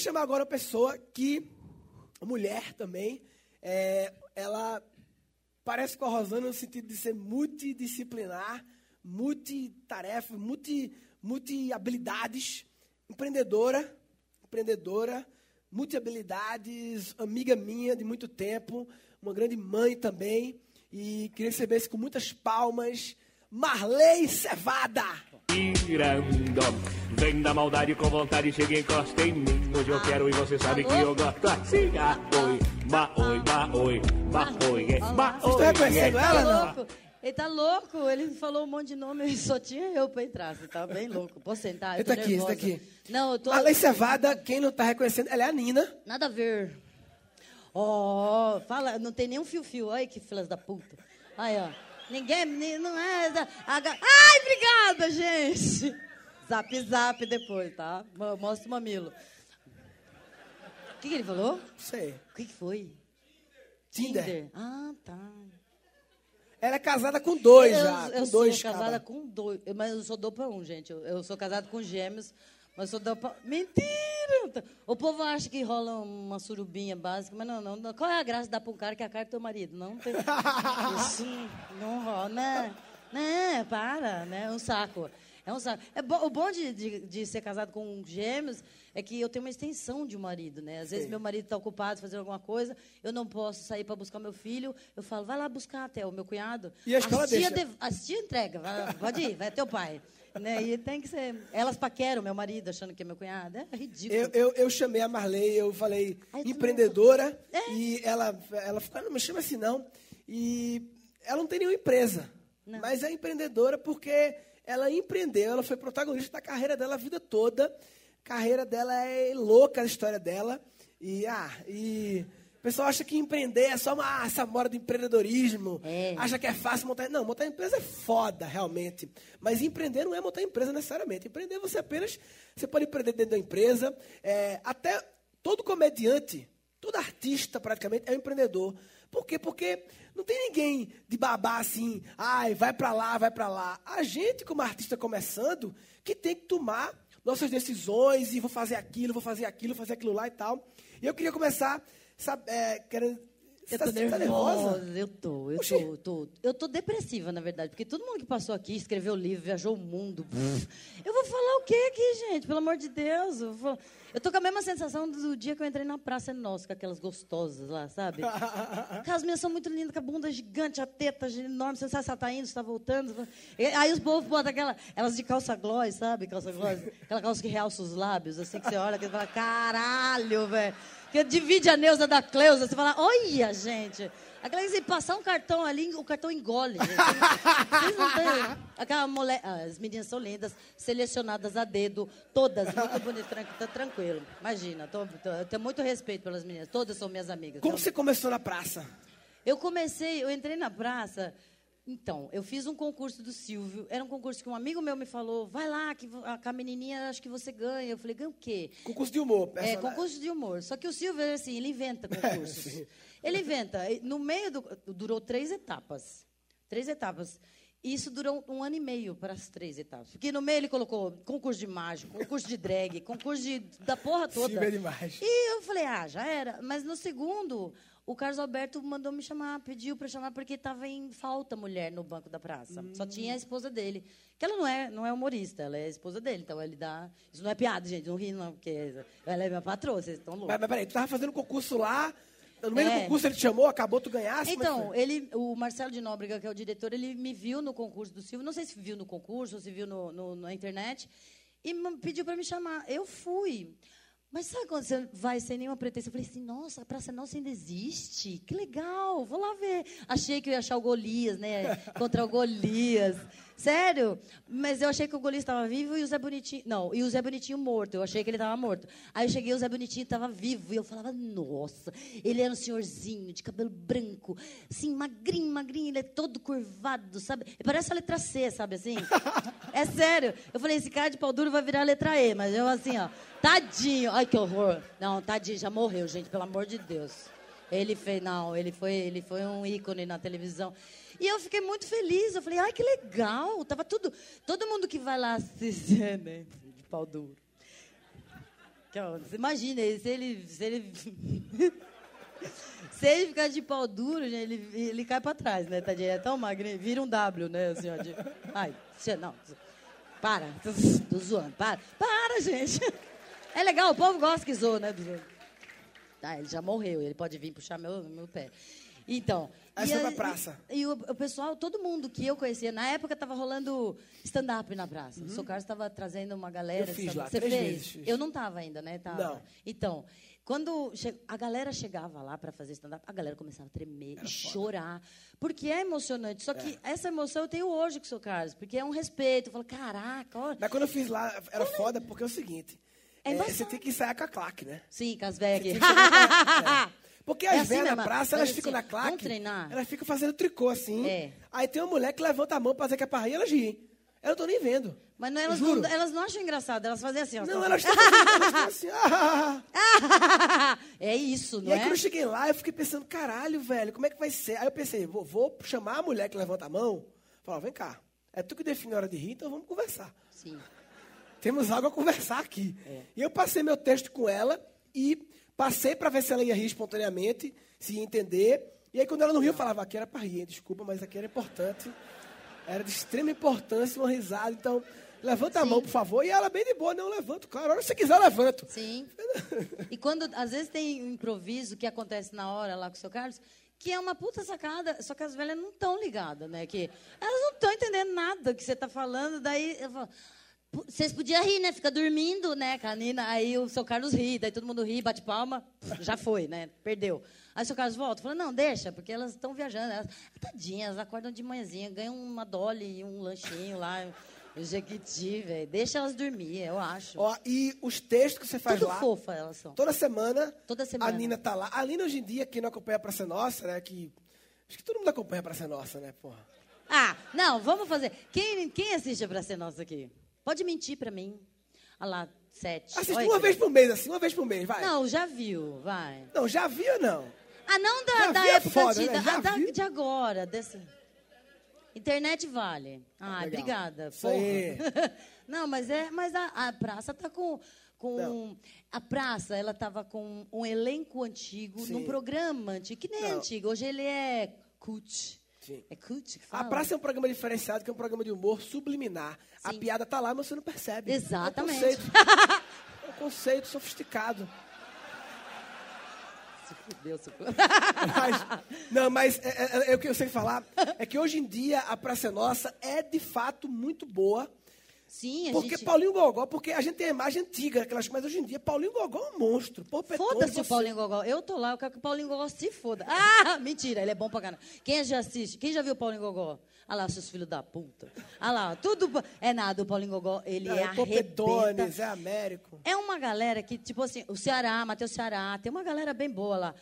chamar agora uma pessoa que, mulher também, é, ela parece com a Rosana no sentido de ser multidisciplinar, multitarefa, multi, multi-habilidades, empreendedora, empreendedora, multi-habilidades, amiga minha de muito tempo, uma grande mãe também, e queria recebesse com muitas palmas, Marley Cevada. Tirando, vem da maldade com vontade, chega e encosta em mim. Hoje eu quero e você sabe que eu gosto assim. Ah, oi, ba, oi, ba, oi, ba, oi, é, ba, estão oi, reconhecendo é. ela, Tá não? louco? Ele tá louco, ele falou um monte de nome e só tinha eu pra entrar. Você tá bem louco. Posso sentar? Eu tô daqui, esse nervosa. daqui. Não, eu tô. Marley Cevada, quem não está reconhecendo, ela é a Nina. Nada a ver. Ó, fala, não tem nenhum fio-fio. Olha que filas da puta. Aí, ó. Ninguém, ni- não é. Ai, obrigada, gente. Zap, zap depois, tá? Mo- Mostra o mamilo. O que, que ele falou? Não sei. O que, que foi? Tinder. Ah, tá. Ela é casada com dois eu, já. eu com dois, sou casada cara. com dois, mas eu sou dopa um, gente. Eu, eu sou casada com gêmeos, mas sou dopa... Mentira! O povo acha que rola uma surubinha básica, mas não, não. não. Qual é a graça de dar pra um cara que é a cara do teu marido? Não tem... Isso não rola, né? Né, para, né? É um saco. É um saco. É bo- o bom de, de, de ser casado com gêmeos é que eu tenho uma extensão de um marido, né? Às vezes Sim. meu marido está ocupado fazendo alguma coisa, eu não posso sair para buscar meu filho, eu falo, vai lá buscar até o meu cunhado. E a escola as tia deixa? de- as tia entrega, vai pode ir, vai teu pai. Né? E tem que ser. Elas paqueram meu marido achando que é meu cunhado. É ridículo. Eu, eu, eu chamei a Marley, eu falei Ai, empreendedora, É. e ela, ela ficou, não me chama assim não. E ela não tem nenhuma empresa, Não. mas é empreendedora porque ela empreendeu, ela foi protagonista da carreira dela a vida toda. A carreira dela é louca, a história dela. E, ah, e o pessoal acha que empreender é só uma, essa moda do empreendedorismo. É. Acha que é fácil montar. Não, montar empresa é foda, realmente. Mas empreender não é montar empresa necessariamente. Empreender você apenas. Você pode empreender dentro da empresa. é, até todo comediante, todo artista praticamente é um empreendedor. Por quê? Porque não tem ninguém de babá assim, ai, vai pra lá, vai pra lá. A gente, como artista começando, que tem que tomar nossas decisões e vou fazer aquilo, vou fazer aquilo, vou fazer aquilo lá e tal. E eu queria começar, sabe, é, querendo. Você Eu tá- tô você tá nervosa. Eu tô, eu Oxi. tô, tô. Eu tô depressiva, na verdade, porque todo mundo que passou aqui, escreveu livro, viajou o mundo. Eu vou falar o quê aqui, gente? Pelo amor de Deus. Eu, vou- eu tô com a mesma sensação do dia que eu entrei na Praça Nossa, com aquelas gostosas lá, sabe? As meninas são muito lindas, com a bunda gigante, a teta enorme, você sabe se ela tá indo, se tá voltando. E aí os povos botam aquela, elas de calça gloss, sabe? Calça gloss, aquela calça que realça os lábios, assim que você olha, que você fala, caralho, velho. Que divide a Neuza da Cleusa, você fala, olha, gente. Aquela que se passar um cartão ali, o cartão engole, gente. Vocês não têm. Aquela mulher, ah, as meninas são lindas, selecionadas a dedo, todas, muito bonitas, tá tranquilo. Imagina, tô, tô- eu tenho muito respeito pelas meninas, todas são minhas amigas. Como Então, você começou na praça? eu comecei, eu entrei na praça. Então, eu fiz um concurso do Silvio. Era um concurso que um amigo meu me falou: vai lá, que a, menininha acho que você ganha. Eu falei: ganha o quê? Concurso de humor. É, personagem. concurso de humor. Só que o Silvio, assim, ele inventa concursos. ele inventa. No meio do. Durou três etapas. Três etapas. E Isso durou um ano e meio para as três etapas. Porque no meio ele colocou concurso de mágico, concurso de drag, concurso de, da porra toda. Silvio é demais. E eu falei, ah, já era. Mas no segundo, o Carlos Alberto mandou me chamar, pediu para chamar, porque estava em falta mulher no banco da praça. Só tinha a esposa dele. Que ela não é, não é humorista, ela é a esposa dele. Então ele dá. Isso não é piada, gente, não ri, não, porque ela é minha patroa, vocês estão loucos. Mas, mas peraí, tu tava fazendo concurso lá, no meio do É. concurso ele te chamou, acabou, tu ganhasse? Então, foi? ele, o Marcelo de Nóbrega, que é o diretor, ele me viu no concurso do Silvio. Não sei se viu no concurso ou se viu no, no- na internet. E pediu para me chamar. Eu fui. Mas sabe quando você vai sem nenhuma pretensão? Eu falei assim, nossa, a Praça Nossa ainda existe. Que legal, vou lá ver. Achei que eu ia achar o Golias, né? Contra o Golias. Sério? Mas eu achei que o Golias estava vivo e o Zé Bonitinho... Não, e o Zé Bonitinho morto. Eu achei que ele estava morto. Aí eu cheguei, o Zé Bonitinho estava vivo. E eu falava, nossa, ele era um senhorzinho, de cabelo branco. Assim, magrinho, magrinho. Ele é todo curvado, sabe? Ele parece a letra C, sabe assim? É sério. Eu falei, esse cara de pau duro vai virar a letra E. Mas eu assim, ó, tadinho. Ai, que horror. Não, tadinho, já morreu, gente, pelo amor de Deus. Ele fez, não, ele foi, ele foi um ícone na televisão. E eu fiquei muito feliz. Eu falei, ai, que legal. Tava tudo. Todo mundo que vai lá assistir, né? De pau duro. Você Imagina, se ele. Se ele, se ele ficar de pau duro, ele, ele cai pra trás, né, tadinho? É tão magrinho, vira um W, né, assim, ó. De, ai, não. Para, tô, zoando, para. Para, gente. É legal, o povo gosta que zoa, né? Ah, ele já morreu, ele pode vir puxar meu, meu pé. Então. Aí e aí- pra praça. E, o, o pessoal, todo mundo que eu conhecia, na época estava rolando stand-up na praça. O Sr. Carlos estava trazendo uma galera. Uhum. Eu fiz lá, Você três fez? vezes. Eu não estava ainda, né? Tava. Não. Então, quando a galera chegava lá para fazer stand-up, a galera começava a tremer e chorar. Porque é emocionante. Só que essa emoção eu tenho hoje com o Sr. Carlos, porque é um respeito. Eu falo, caraca, olha. Mas quando eu fiz lá, era foda porque é o seguinte. É é, você tem que ensaiar com a claque, né? Sim, com as velhas aqui. É. Porque É as assim velhas na praça, elas ficam assim, na claque. Elas ficam fazendo tricô assim. É. Aí tem uma mulher que levanta a mão pra dizer que é pra rir, elas riem. Eu não tô nem vendo. Mas não, elas, não, elas não acham engraçado, elas fazem assim. ó. Não, elas estão elas estão assim. ah. é isso, E não aí, é? quando eu cheguei lá, eu fiquei pensando, caralho, velho, como é que vai ser? Aí eu pensei, vou, vou chamar a mulher que levanta a mão. Falar, vem cá, é tu que define a hora de rir, então vamos conversar. Sim. Temos algo a conversar aqui. É. E eu passei meu texto com ela e passei para ver se ela ia rir espontaneamente, se ia entender. E aí, quando ela não riu, eu falava, aqui era para rir, desculpa, mas aqui era importante. Era de extrema importância uma risada. Então, levanta a Sim. mão, por favor. E ela, bem de boa, não, levanto, claro. A hora que você quiser, eu levanto. Sim. E quando, às vezes, tem um improviso que acontece na hora lá com o seu Carlos, que é uma puta sacada, só que as velhas não estão ligadas, né? Que elas não estão entendendo nada que você está falando, daí eu falo, "Pô, vocês podiam rir, né? Fica dormindo, né, Canina? Aí o seu Carlos ri, daí todo mundo ri, bate palma, já foi, né? Perdeu. Aí o seu Carlos volta, fala, não, deixa, porque elas estão viajando. Elas, tadinhas, elas acordam de manhãzinha, ganham uma dolly e um lanchinho lá, um jequiti, velho. Deixa elas dormir, eu acho. Ó, e os textos que você faz Tudo lá, fofa elas são. toda semana, Toda semana. a Nina tá lá. A Nina, hoje em dia, quem não acompanha a Praça Nossa, né, que... Acho que todo mundo acompanha a Praça Nossa, né, porra? Ah, não, vamos fazer. Quem, quem assiste a Pra Ser Nossa aqui? Pode mentir pra mim. Olha lá, sete. Assiste Olha uma vez por mês, assim, uma vez por mês, vai. Não, já viu, vai. Não, já viu não? Ah, não da, Já da época foda, antiga, né? Já ah, da- vi. de agora. Dessa... Internet vale. Ah, Legal. obrigada. Porra. não, mas é, mas a, a praça tá com com Não. a praça, ela tava com um elenco antigo, Sim. num programa antigo, que nem é Não. antigo, hoje ele é cult. Sim. É cult que A fala? praça é um programa diferenciado, que é um programa de humor subliminar. A Sim. piada tá lá, mas você não percebe. Exatamente. É um conceito, é um conceito sofisticado. Mas- não, mas é, é- é o que eu sei falar é que hoje em dia a Praça é Nossa é de fato muito boa. Sim, a Porque gente... Paulinho Gogó, porque a gente tem a imagem antiga, aquelas, mas hoje em dia Paulinho Gogó é um monstro. Foda-se você- o Paulinho Gogó. Eu tô lá, eu quero que o Paulinho Gogó se foda. Ah, mentira, ele é bom pra caramba. Quem já assiste? Quem já viu o Paulinho Gogó? Ah lá, seus filhos da puta. Ah lá, tudo... É nada, o Paulinho Gogó, ele Não, é é Popetones, é Américo. É uma galera que, tipo assim, o Ceará, Matheus Ceará, tem uma galera bem boa lá.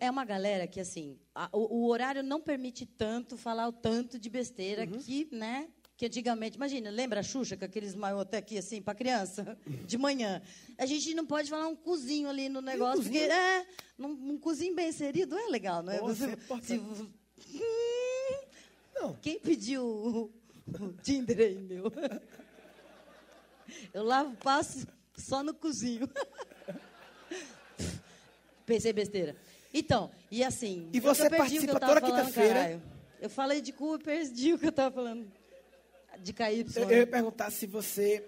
É uma galera que, assim, a- o, o horário não permite tanto falar o tanto de besteira Uhum. que, né? Que antigamente, imagina, lembra a Xuxa com aqueles maiô até aqui, assim, pra criança, de manhã? A gente não pode falar um cozinho ali no negócio, porque é, num- um cozinho bem inserido é legal, não é? Pô, Você- se- Hum, Não, quem pediu o, o Tinder aí, meu? Eu lavo, passo só no cozinho. Pensei besteira. Então, e assim. E você participa toda quinta-feira? Eu falei de cu e perdi o que eu estava falando. De KY. eu, eu ia perguntar se você.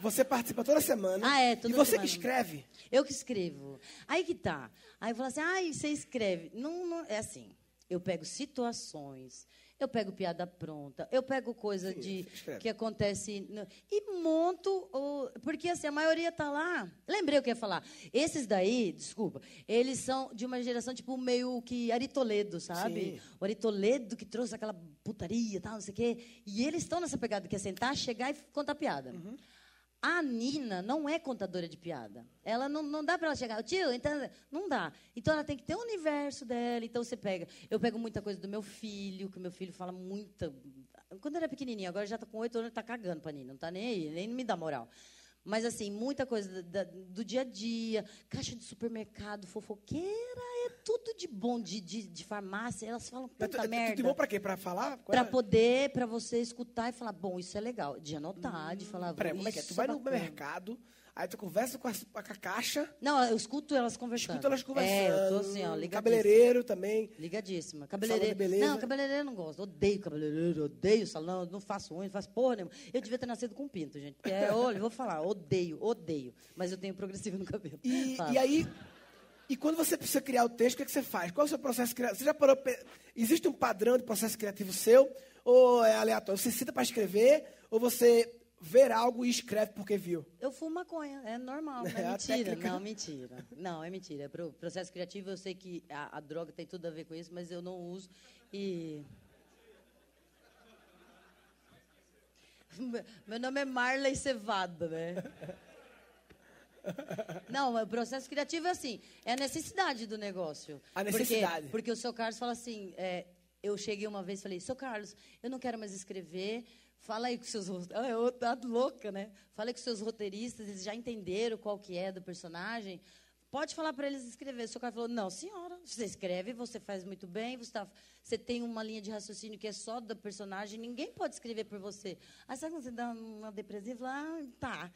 Você participa toda semana. Ah, é, toda E você semana. que escreve. Eu que escrevo. Aí que tá. Aí eu falo assim, ai, você escreve. Não, não, é assim, eu pego situações, eu pego piada pronta, eu pego coisa Sim, de escreve. que acontece no- e monto o, porque assim, a maioria tá lá. Lembrei o que eu ia falar. Esses daí, desculpa, eles são de uma geração tipo meio que Ari Toledo, sabe? Sim. O Ari Toledo que trouxe aquela putaria, tal, não sei o quê. E eles estão nessa pegada que é sentar, chegar e contar piada. Uhum. A Nina não é contadora de piada. Ela não, não dá para ela chegar, tio, então, não dá. Então ela tem que ter o universo dela. Então você pega. Eu pego muita coisa do meu filho, que meu filho fala muita. Quando era pequenininho, agora já está com oito anos, está cagando para Nina, não está nem aí, nem me dá moral. Mas, assim, muita coisa da- do dia a dia, caixa de supermercado, fofoqueira, é tudo de bom, de, de, de farmácia. Elas falam tanta tu- merda. De bom pra quê? Pra falar? Para é? poder, para você escutar e falar, bom, isso é legal. De anotar, de falar, Peraí, como é que é? Tu vai no mercado, Aí tu conversa com a, com a caixa, Não, eu escuto elas conversando. escuta elas conversando. É, eu tô assim, ó, ligadíssima. Cabeleireiro também. Ligadíssima. Cabeleireiro. Não, cabeleireiro não gosto. Odeio cabeleireiro, odeio salão, não faço unha, não faço porra nenhuma. Eu devia ter nascido com pinto, gente. Porque, é, olha, vou falar, odeio, odeio. Mas eu tenho progressivo no cabelo. E, e aí, e quando você precisa criar o texto, o que, é que você faz? Qual é o seu processo criativo? Você já parou, existe um padrão de processo criativo seu? Ou é aleatório? Você cita para escrever? Ou você vê algo e escreve porque viu? Eu fumo maconha, é normal, É é mentira. técnica. Não, mentira. Não, é mentira. Pro processo criativo, eu sei que a, a droga tem tudo a ver com isso, mas eu não uso. E. Meu nome é Marley Cevada, né? Não, o processo criativo é assim, é a necessidade do negócio. A necessidade. Porque, porque o seu Carlos fala assim, é, eu cheguei uma vez e falei, seu Carlos, eu não quero mais escrever, fala aí com seus... ro- Ah, eu tá louca, né? Fala aí com seus roteiristas, eles já entenderam qual que é do personagem, pode falar para eles escrever. O seu Carlos falou, não, senhora, você escreve, você faz muito bem, você, tá, você tem uma linha de raciocínio que é só do personagem, ninguém pode escrever por você. Aí sabe quando você dá uma depressiva ah, tá...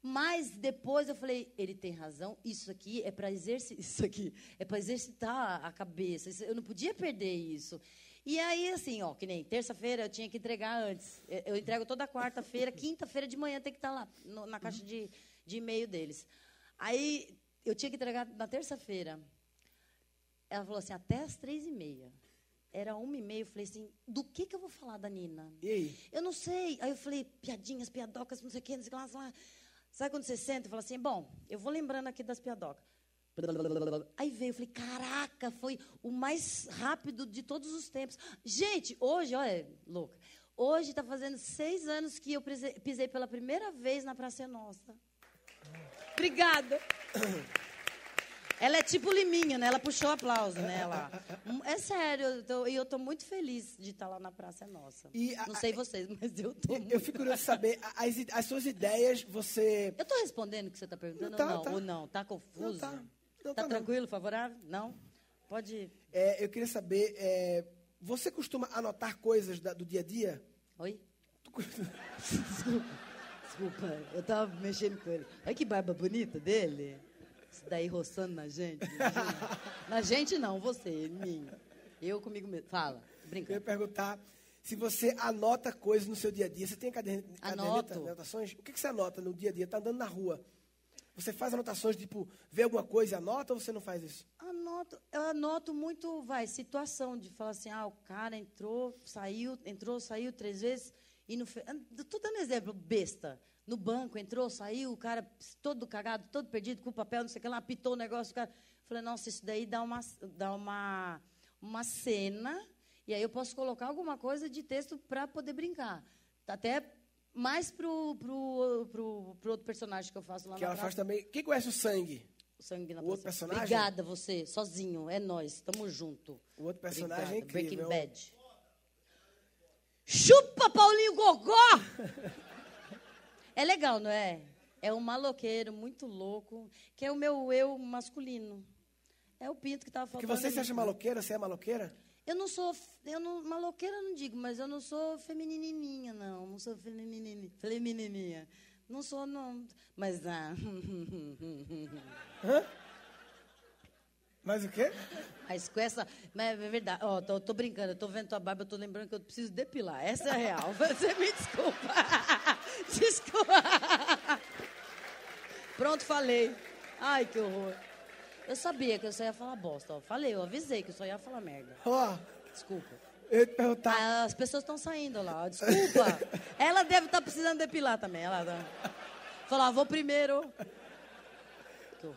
Mas depois eu falei, ele tem razão, isso aqui é para exercitar, isso aqui é para exercitar a cabeça. eu não podia perder isso. E aí, assim, ó, que nem terça-feira eu tinha que entregar antes. Eu, entrego toda quarta-feira, quinta-feira de manhã tem que estar lá no- na caixa de, de e-mail deles. Aí eu tinha que entregar na terça-feira. Ela falou assim, até as três e meia. Era uma e meia, eu falei assim, do que, que eu vou falar da Nina? E aí? Eu não sei. Aí eu falei, piadinhas, piadocas, não sei o quê, não sei o que lá, não sei o que lá. Sabe quando você senta e fala assim, bom, eu vou lembrando aqui das piadocas. Aí veio, eu falei, caraca, foi o mais rápido de todos os tempos. Gente, hoje, olha, louca, hoje está fazendo seis anos que eu pisei pela primeira vez na Praça é Nossa. Obrigada. Ela é tipo Liminha, né? Ela puxou aplauso, né? Ela, é sério, eu tô- e eu estou muito feliz de estar lá na Praça é Nossa. E a- Não sei vocês, mas eu estou muito Eu fico curioso de saber, as, as suas ideias, você... Eu estou respondendo o que você está perguntando Não, tá, ou não? tá. Ou não? Está confuso? Não tá. Não Tá tá, não. tranquilo, favorável? Não? Pode. É, eu queria saber, é, você costuma anotar coisas da- do dia a dia? Oi? Desculpa. Desculpa, eu tava mexendo com ele. Olha que barba bonita dele. Isso daí roçando na gente. na gente não, você, em mim. Eu comigo mesmo. Fala, Eu ia brinca. perguntar se você anota coisas no seu dia a dia. Você tem caderneta, Anoto. anotações? O que, que você anota no dia a dia? Está andando na rua. Você faz anotações, tipo, vê alguma coisa e anota ou você não faz isso? Anoto, eu anoto muito, vai, situação de falar assim, ah, o cara entrou, saiu, entrou, saiu três vezes e não fez. Estou dando exemplo, besta. No banco, entrou, saiu, o cara todo cagado, todo perdido, com o papel, não sei o que lá, apitou o negócio, o cara. Falei, nossa, isso daí dá uma, dá uma, uma cena, e aí eu posso colocar alguma coisa de texto para poder brincar. Até mais pro, pro, pro, pro outro personagem que eu faço lá que na ela praça. faz também. Quem conhece o sangue? O sangue na O outro praça. personagem? Obrigada, você, sozinho, é nós, tamo junto. O outro personagem é Obrigada. incrível. Breaking Bad. Chupa, Paulinho Gogó! é legal, não é? É um maloqueiro muito louco, que é o meu eu masculino. É o Pinto que Porque falando. você se acha maloqueira? Você é maloqueira? Eu não sou, eu não, maloqueira não digo, mas eu não sou feminininha, não. Não sou feminininha. Feminininha. Não sou, não. Mas, ah, Mas o quê? Mas com essa. Mas é verdade. Ó, tô, tô brincando, eu tô vendo tua barba, eu tô lembrando que eu preciso depilar. Essa é a real. Você me desculpa. Desculpa. Pronto, falei. Ai, que horror. Eu sabia que eu só ia falar bosta. Ó. Falei, eu avisei que eu só ia falar merda. Ó, Desculpa. eu ia te perguntar. Ah, as pessoas estão saindo lá. ó. Desculpa. Ela deve estar precisando depilar também. Ela tá... Falar, vou primeiro. Que horror.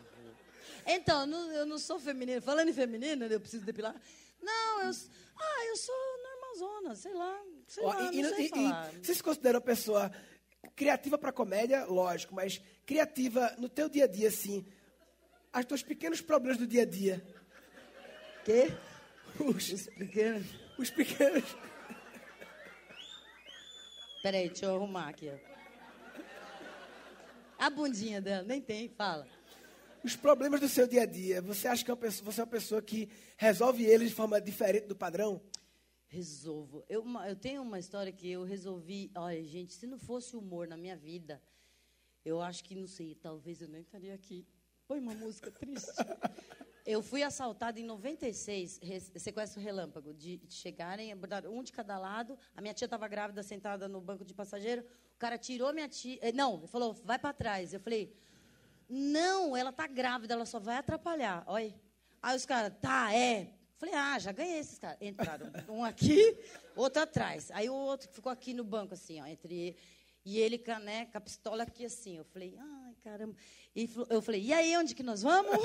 Então, eu não, eu não sou feminina. Falando em feminina, eu preciso depilar. Não, eu, ah, eu sou normalzona, sei lá. Sei Ó, lá, e- não e- sei e- falar. você se considera uma pessoa criativa para comédia? Lógico, mas criativa no teu dia a dia, assim. Os teus pequenos problemas do dia a dia. Quê? Os, Pequeno. os pequenos. Peraí, deixa eu arrumar aqui. ó. A bundinha dela, nem tem, fala. Os problemas do seu dia a dia. Você acha que é pessoa- você é uma pessoa que resolve eles de forma diferente do padrão? Resolvo. Eu, eu tenho uma história que eu resolvi. Olha, gente, se não fosse humor na minha vida, Eu acho que, não sei, talvez eu nem estaria aqui. Põe uma música triste. Eu fui assaltada em 96, res- sequestro relâmpago, de chegarem, abordaram um de cada lado. A minha tia estava grávida, sentada no banco de passageiro. O cara tirou minha tia. eh, Não, ele falou, vai para trás. Eu falei, não, ela tá grávida, ela só vai atrapalhar. Olha. Aí os caras, tá, é. Falei, ah, já ganhei esses caras. Entraram. Um aqui, outro atrás. Aí o outro ficou aqui no banco, assim, ó, entre. E ele né, com a pistola aqui assim. Eu falei, ai, caramba. E eu falei, e aí, onde que nós vamos?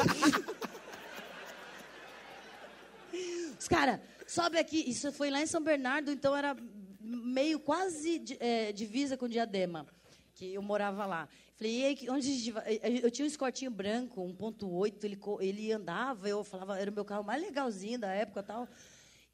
Os caras, sobe aqui. Isso foi lá em São Bernardo, então era meio quase é, divisa com Diadema, que eu morava lá. Falei, e aí, onde a gente vai? Eu tinha um escortinho branco, 1.8, ele, ele andava, eu falava, era o meu carro mais legalzinho da época e tal.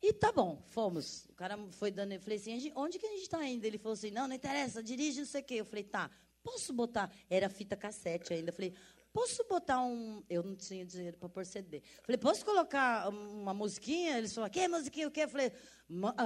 E tá bom, fomos. O cara foi dando, eu falei assim, "A gente- onde que a gente está indo? Ele falou assim, não, não interessa, dirige, não sei o quê. Eu falei, tá, posso botar? Era fita cassete ainda. Falei, posso botar um... Eu não tinha dinheiro para pôr CD. Falei, posso colocar uma musiquinha? Eles falaram, que musiquinha, o quê? Eu falei,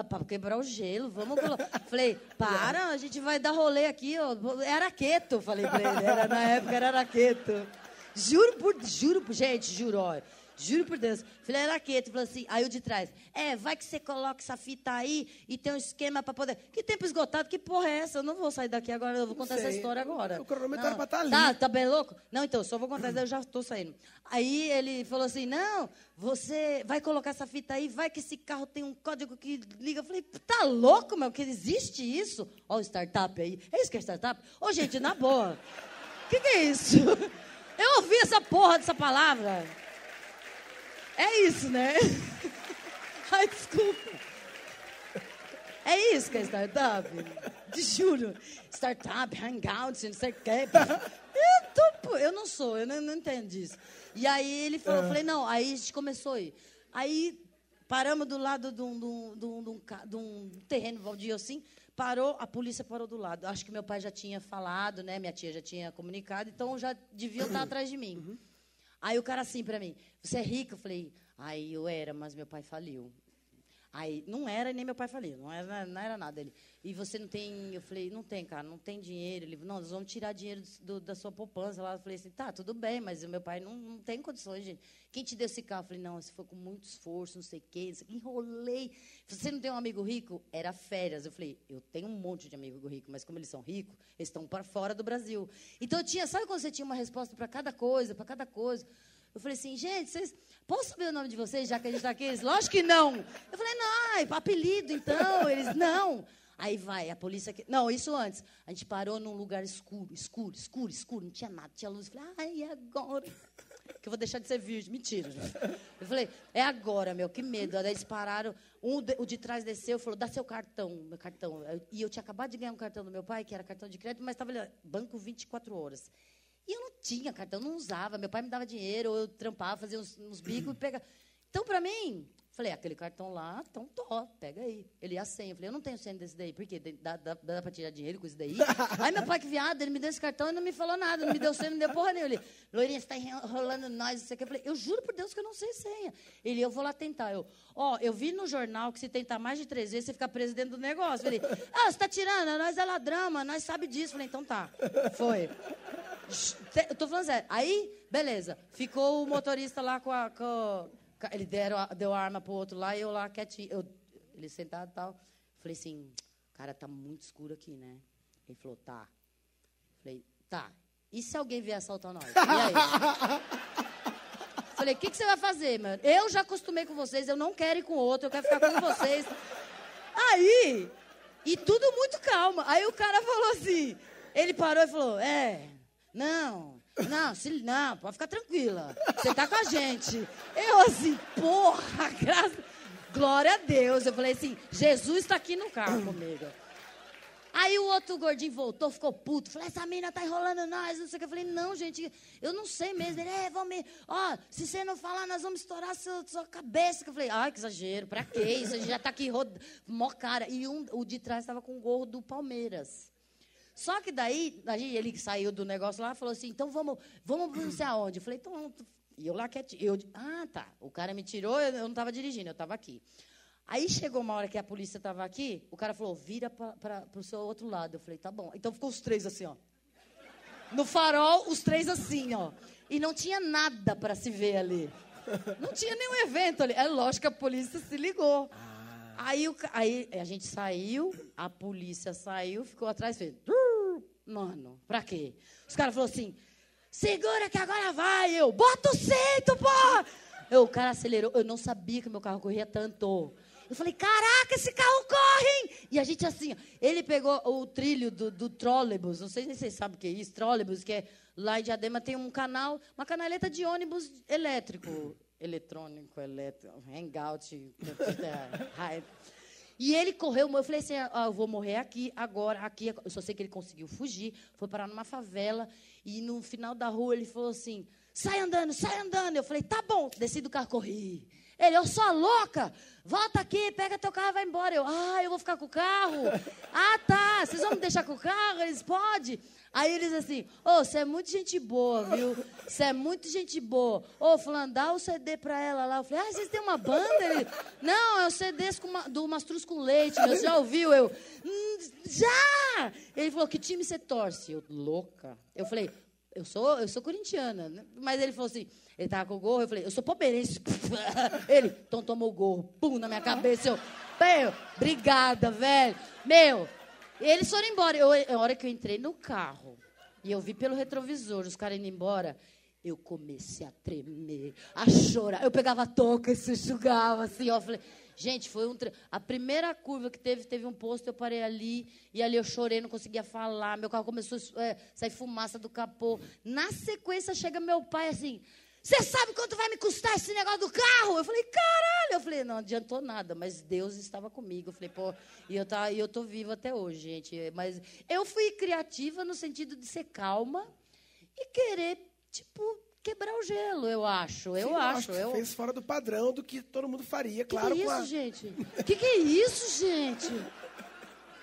para quebrar o gelo, vamos colocar. Falei, para, a gente vai dar rolê aqui. Ó. É araqueto, falei para ele. Era, na época era araqueto. Juro por, juro por, gente, juro, ó. Juro por Deus. Falei, era quieto. Falou assim, aí o de trás. É, vai que você coloca essa fita aí e tem um esquema para poder. Que tempo esgotado? Que porra é essa? Eu não vou sair daqui agora, eu vou contar essa história agora. O cronômetro era pra estar ali. Tá, tá bem louco? Não, então, só vou contar, eu já estou saindo. Aí ele falou assim: não, você vai colocar essa fita aí, vai que esse carro tem um código que liga. Eu falei, tá louco, meu? Que existe isso? Ó, o startup aí. É isso que é startup? Ô, gente, na boa. O que, que é isso? Eu ouvi essa porra dessa palavra. É isso, né? Ai, desculpa. É isso que é startup? Te juro. Startup, hangout, não sei o quê. Eu, tô, eu não sou, eu não, não entendo disso. E aí ele falou, eu falei, não, aí a gente começou a ir. Aí paramos do lado de um, de um- de um- de um de terreno baldio assim, parou, a polícia parou do lado. Acho que meu pai já tinha falado, né? Minha tia já tinha comunicado, então já deviam estar atrás de mim. Aí o cara assim pra mim, você é rico? Eu falei, aí eu era, mas meu pai faliu. Aí, não era nem meu pai faliu, não era, não era nada. Ele, e você não tem, eu falei, não tem, cara, não tem dinheiro. Ele, não, nós vamos tirar dinheiro do- da sua poupança. Lá, eu falei assim, tá, tudo bem, mas o meu pai não, não tem condições, gente. Quem te deu esse carro? Eu falei, não, isso foi com muito esforço, não sei o quê. enrolei. Você não tem um amigo rico? Era férias. Eu falei, eu tenho um monte de amigo rico, mas como eles são ricos, eles estão para fora do Brasil. Então eu tinha, sabe quando você tinha uma resposta para cada coisa, para cada coisa? Eu falei assim, gente, vocês. Posso saber o nome de vocês, já que a gente está aqui? Eles, lógico que não. Eu falei, não, apelido, então. Eles, não. Aí vai, a polícia. aqui- Não, isso antes. A gente parou num lugar escuro, escuro, escuro, escuro, não tinha nada, tinha luz. Eu falei, ai, e agora? Que eu vou deixar de ser virgem. Mentira, gente. Eu falei, é agora, meu, que medo. Aí eles pararam, um de- o de trás desceu e falou, dá seu cartão, meu cartão. E eu tinha acabado de ganhar um cartão do meu pai, que era cartão de crédito, mas estava ali, banco 24 horas. E eu não tinha cartão, não usava. Meu pai me dava dinheiro, eu trampava, fazia uns, uns bicos e pegava. Então, para mim, falei, aquele cartão lá, então tô, pega aí. Ele ia a senha. Eu falei, eu não tenho senha desse daí, porque dá, dá, dá para tirar dinheiro com isso daí. aí meu pai, que viado, ele me deu esse cartão e não me falou nada, não me deu senha, não deu porra nenhuma. Ele, Loirinha, você está enrolando nós, não sei o que. Eu falei, eu juro por Deus que eu não sei senha. Ele, eu vou lá tentar. Eu, ó, eu vi no jornal que se tentar mais de três vezes, você fica preso dentro do negócio. Eu falei, ah, você está tirando, nós é ladrão, mas nós sabe disso. Eu falei, então tá. Foi. Eu tô falando sério. Aí, beleza. Ficou o motorista lá com a. com- com- ele deram, a- deu a arma pro outro lá e eu lá quietinho. Eu, ele sentado e tal. Falei assim, cara, tá muito escuro aqui, né? Ele falou, tá. Falei, tá. E se alguém vier assaltar nós? E aí? Falei, o que, que você vai fazer, mano? Eu já acostumei com vocês, eu não quero ir com outro, eu quero ficar com vocês. Aí, e tudo muito calma. Aí o cara falou assim, ele parou e falou, é, não, não, se, não, pode ficar tranquila. Você tá com a gente. Eu assim, porra, graças. Glória a Deus. Eu falei assim, Jesus está aqui no carro comigo. Aí o outro gordinho voltou, ficou puto. Falei, essa mina tá enrolando nós, não sei o que. Eu falei, não, gente, eu não sei mesmo. Ele, é, vamos. Ó, se você não falar, nós vamos estourar sua, sua cabeça. Eu falei, ai, que exagero, pra quê isso? A gente já tá aqui, rod... mó cara. E um, o de trás estava com o gorro do Palmeiras. Só que daí, aí ele saiu do negócio lá e falou assim, então vamos, vamos não sei aonde. Eu falei, então vamos. E eu lá quietinho. Eu, ah, tá. O cara me tirou, eu, eu não estava dirigindo, eu estava aqui. Aí chegou uma hora que a polícia estava aqui, o cara falou, vira para o seu outro lado. Eu falei, tá bom. Então ficou os três assim, ó. no farol, os três assim, ó. E não tinha nada para se ver ali. Não tinha nenhum evento ali. É lógico que a polícia se ligou. Aí, o aí a gente saiu, a polícia saiu, ficou atrás fez. Mano, pra quê? Os caras falaram assim: segura que agora vai. Eu, bota o cinto, porra! Eu, o cara acelerou. Eu não sabia que meu carro corria tanto. Eu falei, caraca, esse carro corre! hein?" E a gente assim, ele pegou o trilho do, do trólebus, não sei se vocês sabem o que é isso, trólebus, que é lá em Diadema tem um canal, uma canaleta de ônibus elétrico, eletrônico, elétrico, hangout, e ele correu, eu falei assim, ah, eu vou morrer aqui, agora, aqui. Eu só sei que ele conseguiu fugir, foi parar numa favela, e no final da rua ele falou assim, sai andando, sai andando. Eu falei, tá bom, desci do carro, corri. Ele, eu sou louca, volta aqui, pega teu carro e vai embora. Eu, ah, eu vou ficar com o carro? Ah, tá, vocês vão me deixar com o carro? Eles, pode. Aí eles assim, ô, você é muito gente boa, viu? Você é muito gente boa. Ô, fulano, dá o CD pra ela lá. Eu falei, ah, vocês têm uma banda? Ele, não, é o CD do Mastruz com Leite, meu, você já ouviu? Eu, "Hum, já! Ele falou, que time você torce? Eu, louca. Eu falei, eu sou, eu sou corintiana. Mas ele falou assim, ele tava com o gorro, eu falei, eu sou palmeirense. Ele, então tomou o gorro, pum, na minha cabeça. Eu, meu, obrigada, velho. Meu, eles foram embora. Eu, a hora que eu entrei no carro e eu vi pelo retrovisor os caras indo embora, eu comecei a tremer, a chorar. Eu pegava a touca e se enxugava assim, ó. Falei, gente, foi um. tre- A primeira curva que teve, teve um posto, eu parei ali, e ali eu chorei, não conseguia falar. Meu carro começou a é, sair fumaça do capô. Na sequência chega meu pai assim. Você sabe quanto vai me custar esse negócio do carro? Eu falei, caralho! Eu falei, não adiantou nada, mas Deus estava comigo. Eu falei, pô, e eu, tá, e eu tô viva até hoje, gente. Mas eu fui criativa no sentido de ser calma e querer, tipo, quebrar o gelo, eu acho. Eu Sim, acho. que Eu... fez fora do padrão do que todo mundo faria, Que claro. que é com isso, a- gente? Que que é isso, gente?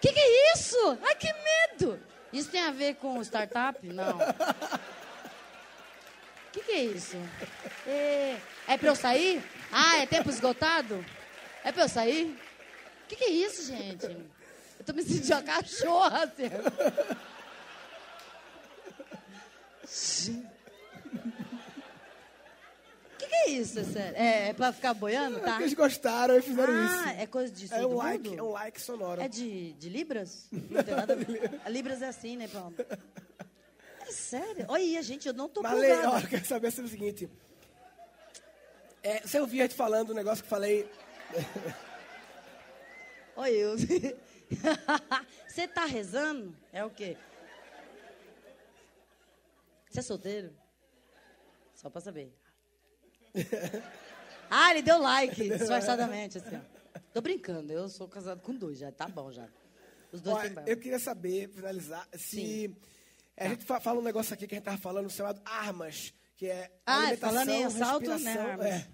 Que que é isso? Ai, que medo! Isso tem a ver com startup? Não. Que que é isso? É, é pra eu sair? Ah, é tempo esgotado? É pra eu sair? Que que é isso, gente? Eu tô me sentindo uma cachorra, assim. Que que é isso, é sério? É, é pra ficar boiando, tá? Porque eles gostaram e fizeram Ah, isso. é coisa de É um like, é um like sonoro. É de, de Libras? Não tem nada a ver. Libras é assim, né, Paulo? Sério? Olha, gente, eu não tô Mas, ó, plugada. eu quero saber sobre o seguinte. É, você ouviu a gente falando um negócio que eu falei. Olha eu. Você tá rezando? É o quê? Você é solteiro? Só pra saber. Ah, ele deu like, disfarçadamente, assim, ó. Tô brincando, eu sou casado com dois já, tá bom já. Os dois barba. eu queria saber, finalizar, se. Sim. A gente fa- fala um negócio aqui que a gente tava falando chamado armas, que é Ah, alimentação, falando em assalto, né, respiração, armas. é.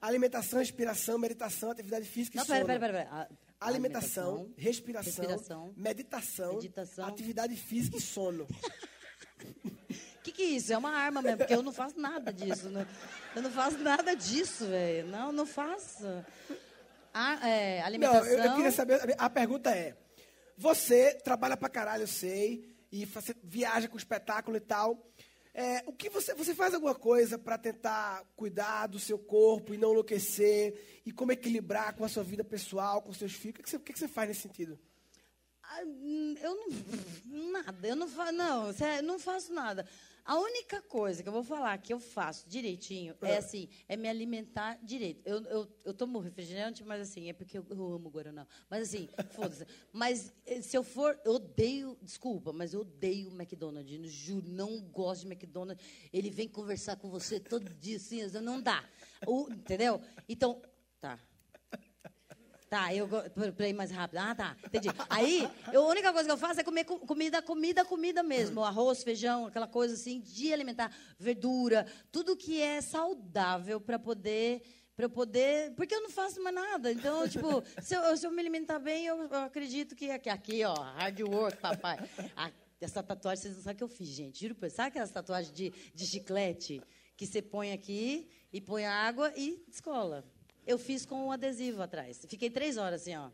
Alimentação, respiração, meditação, atividade física Não, e sono. pera, pera, pera. pera. A- Alimentação, respiração, respiração, meditação, meditação. atividade física e sono. O que, que é isso? É uma arma mesmo, porque eu não faço nada disso. Né? Eu não faço nada disso, velho. Não, não faço. A, é, Não, alimentação. eu, eu queria saber. A pergunta é: você trabalha pra caralho, eu sei, e você viaja com espetáculo e tal. É, o que você, você faz alguma coisa para tentar cuidar do seu corpo e não enlouquecer e como equilibrar com a sua vida pessoal, com seus filhos? O que, que você, o que que você faz nesse sentido? Ah, hum, Eu não. Nada. Eu não. Não, não faço nada. A única coisa que eu vou falar que eu faço direitinho é assim, é me alimentar direito. Eu, eu, eu tomo refrigerante, mas assim, é porque eu, eu amo Guaraná. Mas assim, foda-se. Mas eh, se eu for, eu odeio, desculpa, mas eu odeio o McDonald's. Juro, não gosto de McDonald's. Ele vem conversar com você todo dia, assim, não dá. O- entendeu? Então, tá. Tá, eu pra pra ir mais rápido. Ah, tá, entendi. Aí, eu, a única coisa que eu faço é comer co- comida, comida, comida mesmo. Arroz, feijão, aquela coisa assim, de alimentar, verdura, tudo que é saudável para poder. Pra eu poder. Porque eu não faço mais nada. Então, tipo, se eu, se eu me alimentar bem, eu, eu acredito que aqui, aqui, ó, hard work, papai. A- essa tatuagem, vocês não sabem o que eu fiz, gente. Juro por Sabe aquelas tatuagens de, de chiclete que você põe aqui e põe água e descola? Eu fiz com um adesivo atrás. Fiquei três horas assim, ó.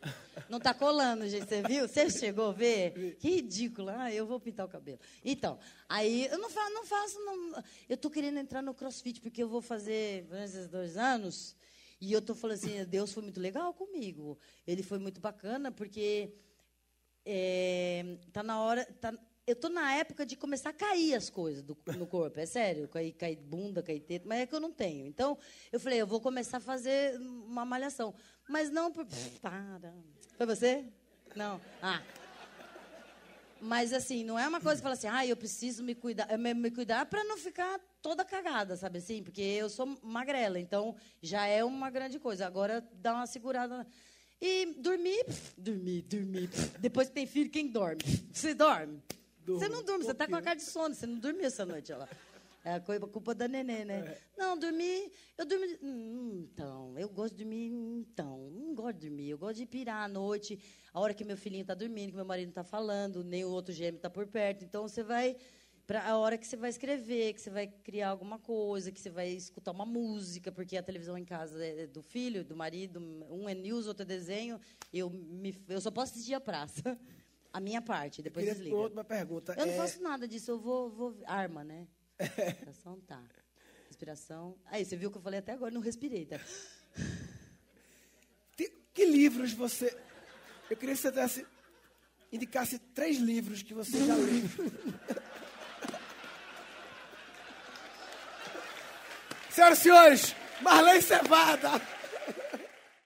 Não tá colando, gente. Você viu? Você chegou a ver? Que ridículo. Ah, eu vou pintar o cabelo. Então, aí eu não faço, não faço. Não, eu tô querendo entrar no crossfit, porque eu vou fazer esses dois anos. E eu tô falando assim, Deus foi muito legal comigo. Ele foi muito bacana, porque é, tá na hora. Tá, eu tô na época de começar a cair as coisas do, no corpo, é sério, cair, bunda, cair teto, mas é que eu não tenho. Então, eu falei, eu vou começar a fazer uma malhação. Mas não por. Para. Foi você? Não. Ah. Mas assim, não é uma coisa que fala assim, ah, eu preciso me cuidar, me, me cuidar para não ficar toda cagada, sabe assim? Porque eu sou magrela, então já é uma grande coisa. Agora dá uma segurada. E dormir, dormir, dormir. Depois que tem filho, quem dorme? Você dorme? Durmo. Você não dorme, você está com a cara de sono, você não dormiu essa noite, olha lá. É a culpa da neném, né? É. Não, dormir, eu dormi. Hum, então, eu gosto de dormir. Então, não gosto de dormir. Eu gosto de pirar à noite, a hora que meu filhinho está dormindo, que meu marido está falando, nem o outro gêmeo está por perto. Então, você vai. Para a hora que você vai escrever, que você vai criar alguma coisa, que você vai escutar uma música, porque a televisão em casa é do filho, do marido, um é news, outro é desenho. Eu, me, eu só posso assistir a praça. A minha parte, depois eu desliga. Outra pergunta. Eu é... não faço nada disso, eu vou, vou arma, né? Respiração, tá. Respiração. Aí, você viu que eu falei até agora, não respirei, tá? Que livros você. Eu queria que você desse, indicasse três livros que você já leu. Senhoras e senhores, Marlene Cevada.